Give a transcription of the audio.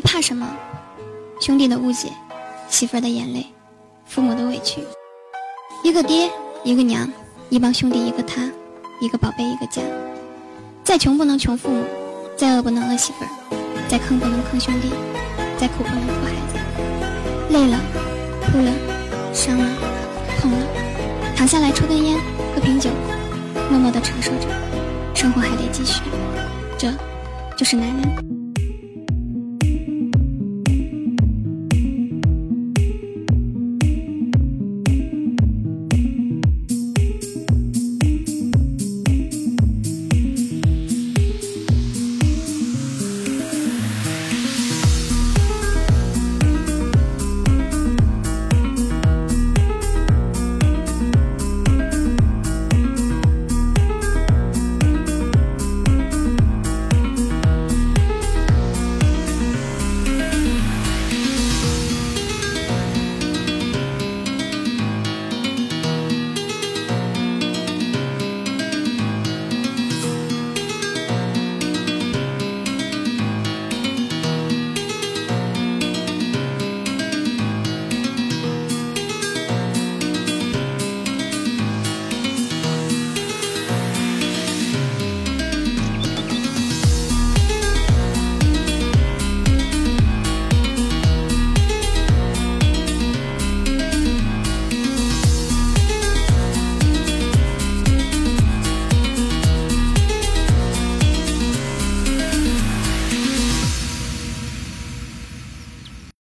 怕什么？兄弟的误解，媳妇儿的眼泪，父母的委屈。一个爹，一个娘，一帮兄弟，一个他，一个宝贝，一个家。再穷不能穷父母，再饿不能饿媳妇儿，再坑不能坑兄弟，再苦不能苦孩子。累了，哭了，伤了，痛了，躺下来抽根烟，喝瓶酒，默默的承受着，生活还得继续。这，就是男人。